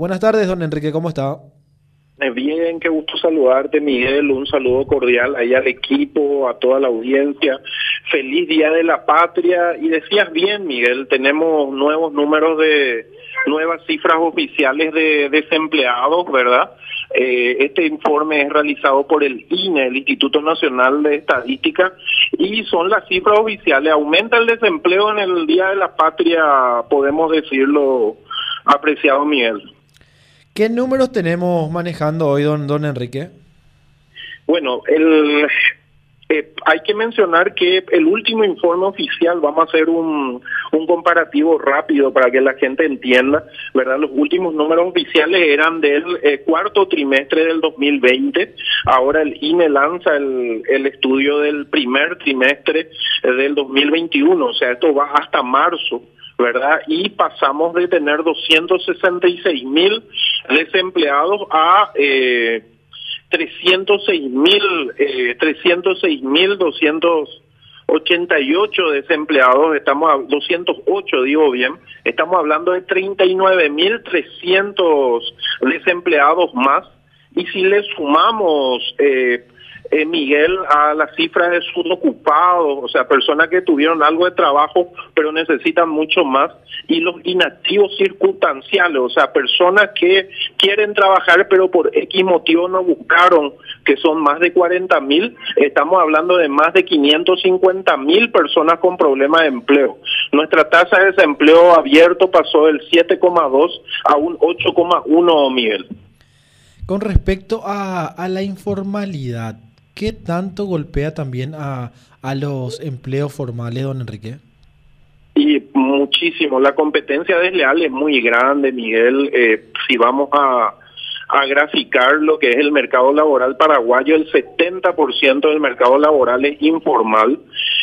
Buenas tardes, don Enrique, ¿cómo está? Eh, bien, qué gusto saludarte, Miguel. Un saludo cordial ahí al equipo, a toda la audiencia. Feliz Día de la Patria. Y decías bien, Miguel, tenemos nuevos números de nuevas cifras oficiales de desempleados, ¿verdad? Eh, este informe es realizado por el INE, el Instituto Nacional de Estadística, y son las cifras oficiales. Aumenta el desempleo en el Día de la Patria, podemos decirlo, apreciado Miguel. ¿Qué números tenemos manejando hoy, don, don Enrique? Bueno, el, eh, hay que mencionar que el último informe oficial, vamos a hacer un, un comparativo rápido para que la gente entienda, ¿verdad? Los últimos números oficiales eran del eh, cuarto trimestre del 2020, ahora el INE lanza el, el estudio del primer trimestre del 2021, o sea, esto va hasta marzo. ¿Verdad? Y pasamos de tener 266 mil desempleados a eh, 306 mil, eh, 306 mil 288 desempleados, estamos a 208, digo bien, estamos hablando de 39 mil 300 desempleados más. Y si le sumamos eh, eh, Miguel, a las cifras de subocupados, o sea, personas que tuvieron algo de trabajo pero necesitan mucho más, y los inactivos circunstanciales, o sea, personas que quieren trabajar pero por X motivo no buscaron, que son más de 40 mil, estamos hablando de más de 550 mil personas con problemas de empleo. Nuestra tasa de desempleo abierto pasó del 7,2 a un 8,1, Miguel. Con respecto a, a la informalidad, ¿qué tanto golpea también a, a los empleos formales, don Enrique? Y muchísimo. La competencia desleal es muy grande, Miguel. Eh, si vamos a, a graficar lo que es el mercado laboral paraguayo, el 70% del mercado laboral es informal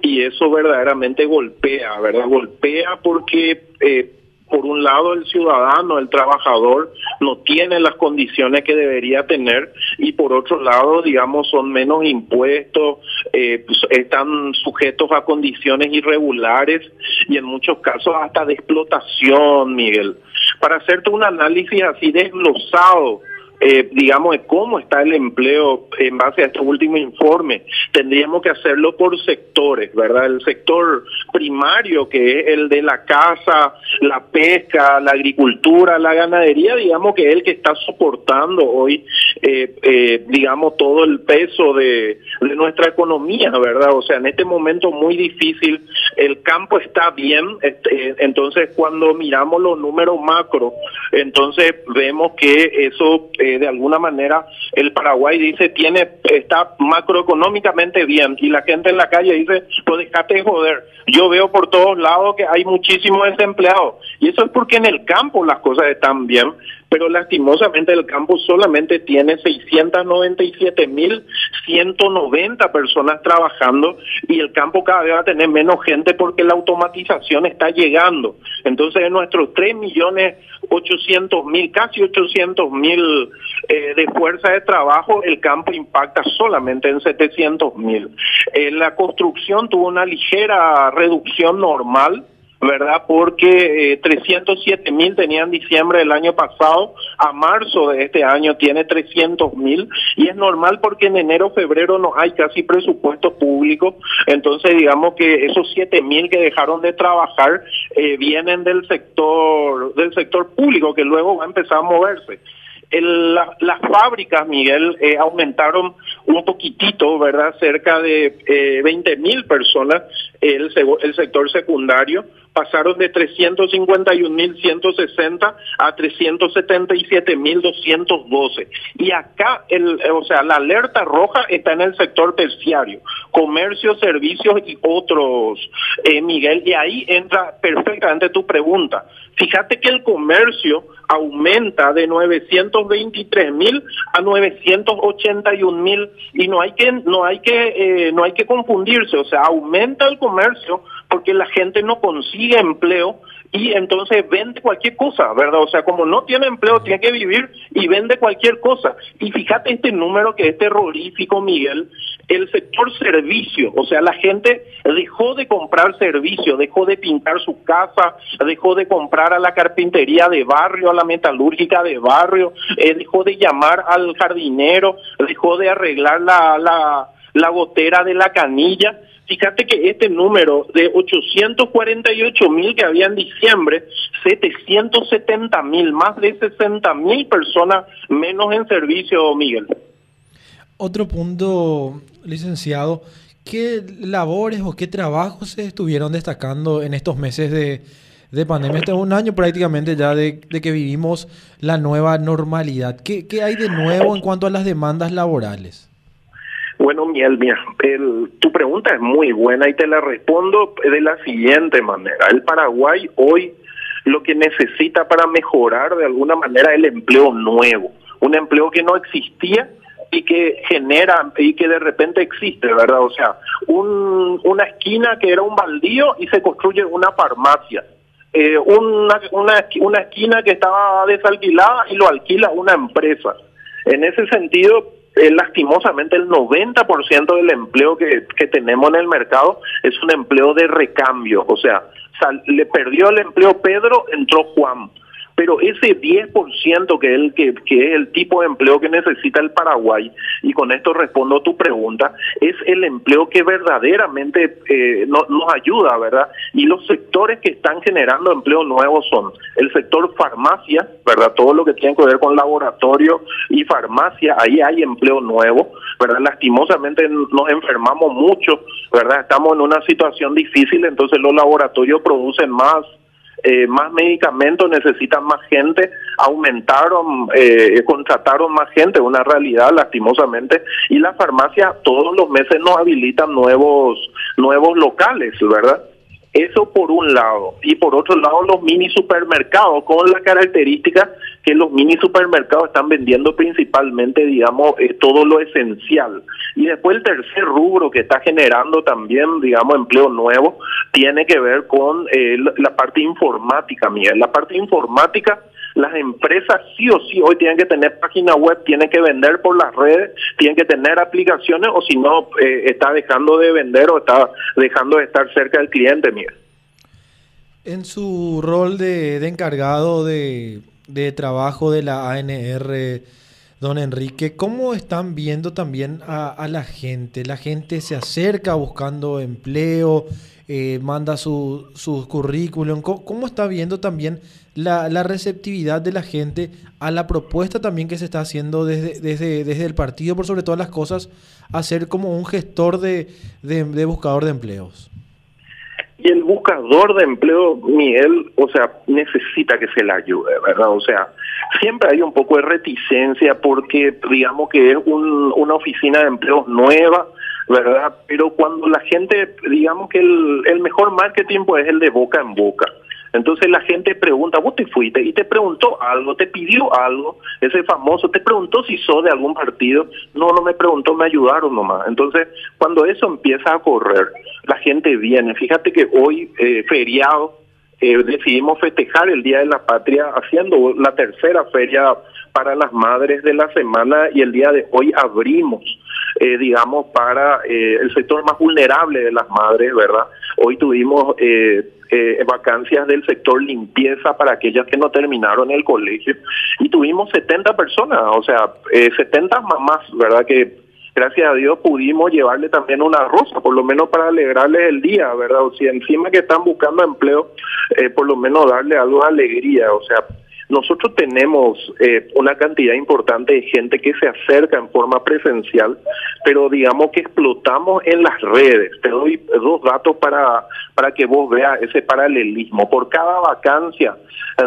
y eso verdaderamente golpea, ¿verdad? Golpea porque eh, por un lado el ciudadano, el trabajador, no tiene las condiciones que debería tener y por otro lado, digamos, son menos impuestos, eh, pues, están sujetos a condiciones irregulares y en muchos casos hasta de explotación, Miguel. Para hacerte un análisis así desglosado, eh, digamos, de cómo está el empleo en base a este último informe. Tendríamos que hacerlo por sectores, ¿verdad? El sector primario, que es el de la casa, la pesca, la agricultura, la ganadería, digamos que es el que está soportando hoy, eh, eh, digamos, todo el peso de, de nuestra economía, ¿verdad? O sea, en este momento muy difícil, el campo está bien, este, entonces cuando miramos los números macro, entonces vemos que eso eh, de alguna manera el Paraguay dice tiene está macroeconómicamente bien y la gente en la calle dice pues déjate de joder. Yo veo por todos lados que hay muchísimos desempleados y eso es porque en el campo las cosas están bien pero lastimosamente el campo solamente tiene 697.190 personas trabajando y el campo cada vez va a tener menos gente porque la automatización está llegando. Entonces, de nuestros 3 millones 800 mil, casi 800 mil eh, de fuerza de trabajo, el campo impacta solamente en 700 mil. Eh, la construcción tuvo una ligera reducción normal ¿verdad? Porque eh, 307 mil tenía en diciembre del año pasado, a marzo de este año tiene 300 mil y es normal porque en enero, febrero no hay casi presupuesto público, entonces digamos que esos 7 mil que dejaron de trabajar eh, vienen del sector del sector público que luego va a empezar a moverse. Las fábricas, Miguel, eh, aumentaron un poquitito, ¿verdad? Cerca de eh, 20 mil personas el, sector secundario, pasaron de 351.160 a 377.212. Y acá, el, o sea, la alerta roja está en el sector terciario, comercio, servicios y otros, eh, Miguel, y ahí entra perfectamente tu pregunta. Fíjate que el comercio aumenta de 923 mil a 981 mil y no hay que no hay que eh, no hay que confundirse, o sea, aumenta el comercio porque la gente no consigue empleo y entonces vende cualquier cosa, ¿verdad? O sea, como no tiene empleo, tiene que vivir y vende cualquier cosa. Y fíjate este número que es terrorífico, Miguel, el sector servicio, o sea, la gente dejó de comprar servicio, dejó de pintar su casa, dejó de comprar a la carpintería de barrio, a la metalúrgica de barrio, eh, dejó de llamar al jardinero, dejó de arreglar la, la, la gotera de la canilla Fíjate que este número de 848 mil que había en diciembre, 770 mil, más de 60 mil personas menos en servicio, Miguel. Otro punto, licenciado, ¿qué labores o qué trabajos se estuvieron destacando en estos meses de, de pandemia? Este es un año prácticamente ya de, que vivimos la nueva normalidad. ¿Qué, ¿Qué hay de nuevo en cuanto a las demandas laborales? Bueno, Miel, mira, tu pregunta es muy buena y te la respondo de la siguiente manera. El Paraguay hoy lo que necesita para mejorar de alguna manera el empleo nuevo, un empleo que no existía y que genera y que de repente existe, ¿verdad? O sea, un, una esquina que era un baldío y se construye una farmacia. Eh, una, una, una esquina que estaba desalquilada y lo alquila una empresa. En ese sentido, eh, lastimosamente el 90% del empleo que, que tenemos en el mercado es un empleo de recambio, o sea, le perdió el empleo Pedro, entró Juan pero ese 10% que el, que, es el tipo de empleo que necesita el Paraguay, y con esto respondo tu pregunta, es el empleo que verdaderamente eh, no, nos ayuda, ¿verdad? Y los sectores que están generando empleo nuevo son el sector farmacia, ¿verdad? Todo lo que tiene que ver con laboratorio y farmacia, ahí hay empleo nuevo, ¿verdad? Lastimosamente nos enfermamos mucho, ¿verdad? Estamos en una situación difícil, entonces los laboratorios producen más eh, más medicamentos, necesitan más gente, aumentaron, eh, contrataron más gente, una realidad lastimosamente, y las farmacias todos los meses nos habilitan nuevos, nuevos locales, ¿verdad? Eso por un lado. Y por otro lado, los mini supermercados, con la característica que los mini supermercados están vendiendo principalmente, digamos, eh, todo lo esencial. Y después el tercer rubro que está generando también, digamos, empleo nuevo, tiene que ver con eh, la parte informática, mía. La parte informática las empresas sí o sí hoy tienen que tener página web, tienen que vender por las redes, tienen que tener aplicaciones o si no, eh, está dejando de vender o está dejando de estar cerca del cliente. En su rol de, encargado de, trabajo de la ANR, don Enrique, ¿cómo están viendo también a, la gente? La gente se acerca buscando empleo, eh, manda su, currículum. ¿Cómo, está viendo también la, la, receptividad de la gente a la propuesta también que se está haciendo desde, desde, desde el partido, por sobre todas las cosas, a ser como un gestor de, de, buscador de empleos? Y el buscador de empleo, Miguel, o sea, necesita que se le ayude, ¿verdad? O sea, siempre hay un poco de reticencia porque digamos que es un, una oficina de empleos nueva, ¿verdad? Pero cuando la gente, digamos que el, el mejor marketing pues es el de boca en boca. Entonces la gente pregunta, vos te fuiste y te preguntó algo, te pidió algo, ese famoso, te preguntó si sos de algún partido, no, no me preguntó, me ayudaron nomás. Entonces cuando eso empieza a correr, la gente viene. Fíjate que hoy, eh, feriado, eh, decidimos festejar el Día de la Patria haciendo la tercera feria para las madres de la semana y el día de hoy abrimos eh, digamos, para eh, el sector más vulnerable de las madres, ¿verdad? Hoy tuvimos eh, eh, vacancias del sector limpieza para aquellas que no terminaron el colegio y tuvimos 70 personas, o sea, 70 mamás, ¿verdad? Que gracias a Dios pudimos llevarle también una rosa, por lo menos para alegrarles el día, ¿verdad? O si encima que están buscando empleo, por lo menos darle algo de alegría, o sea, nosotros tenemos eh, una cantidad importante de gente que se acerca en forma presencial, pero digamos que explotamos en las redes. Te doy dos datos para, para que vos veas ese paralelismo. Por cada vacancia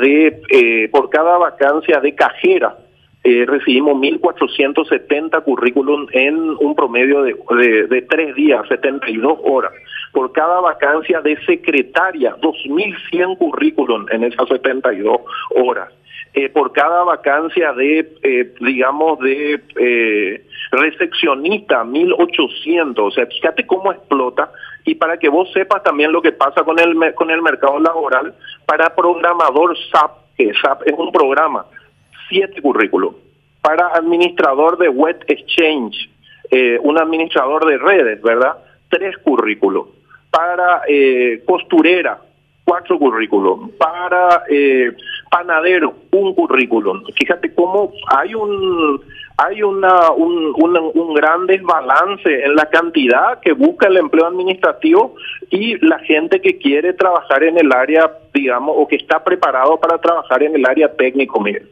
de, eh, por cada vacancia de cajera, eh, recibimos 1.470 currículum en un promedio de, de, de, tres días, 72 horas. Por cada vacancia de secretaria, 2.100 currículum en esas 72 horas. Eh, por cada vacancia de, eh, digamos, de, eh, recepcionista 1800, o sea, fíjate cómo explota y para que vos sepas también lo que pasa con el con el mercado laboral, para programador SAP, que SAP es un programa, siete currículos. Para administrador de web exchange, eh, un administrador de redes, ¿verdad? Tres currículos. Para eh, costurera, cuatro currículos. Para eh, panadero, un currículum. Fíjate cómo hay un hay una, un, un, gran desbalance en la cantidad que busca el empleo administrativo y la gente que quiere trabajar en el área, digamos, o que está preparado para trabajar en el área técnico, Miguel.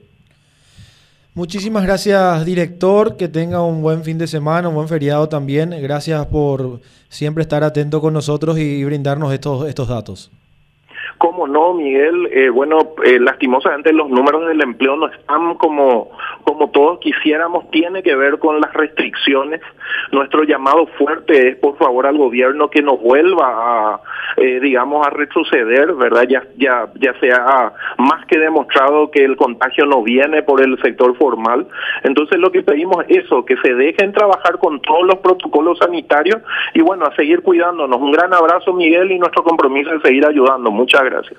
Muchísimas gracias, director. Que tenga un buen fin de semana, un buen feriado también. Gracias por siempre estar atento con nosotros y brindarnos estos, estos datos. ¿Cómo no, Miguel? Eh, bueno, eh, lastimosamente los números del empleo no están como, como todos quisiéramos, tiene que ver con las restricciones. Nuestro llamado fuerte es, por favor, al gobierno que nos vuelva a, eh, digamos, a retroceder, ¿verdad? Ya, ya, ya se ha más que demostrado que el contagio no viene por el sector formal. Entonces lo que pedimos es eso, que se dejen trabajar con todos los protocolos sanitarios y bueno, a seguir cuidándonos. Un gran abrazo, Miguel, y nuestro compromiso es seguir ayudando. Muchas gracias.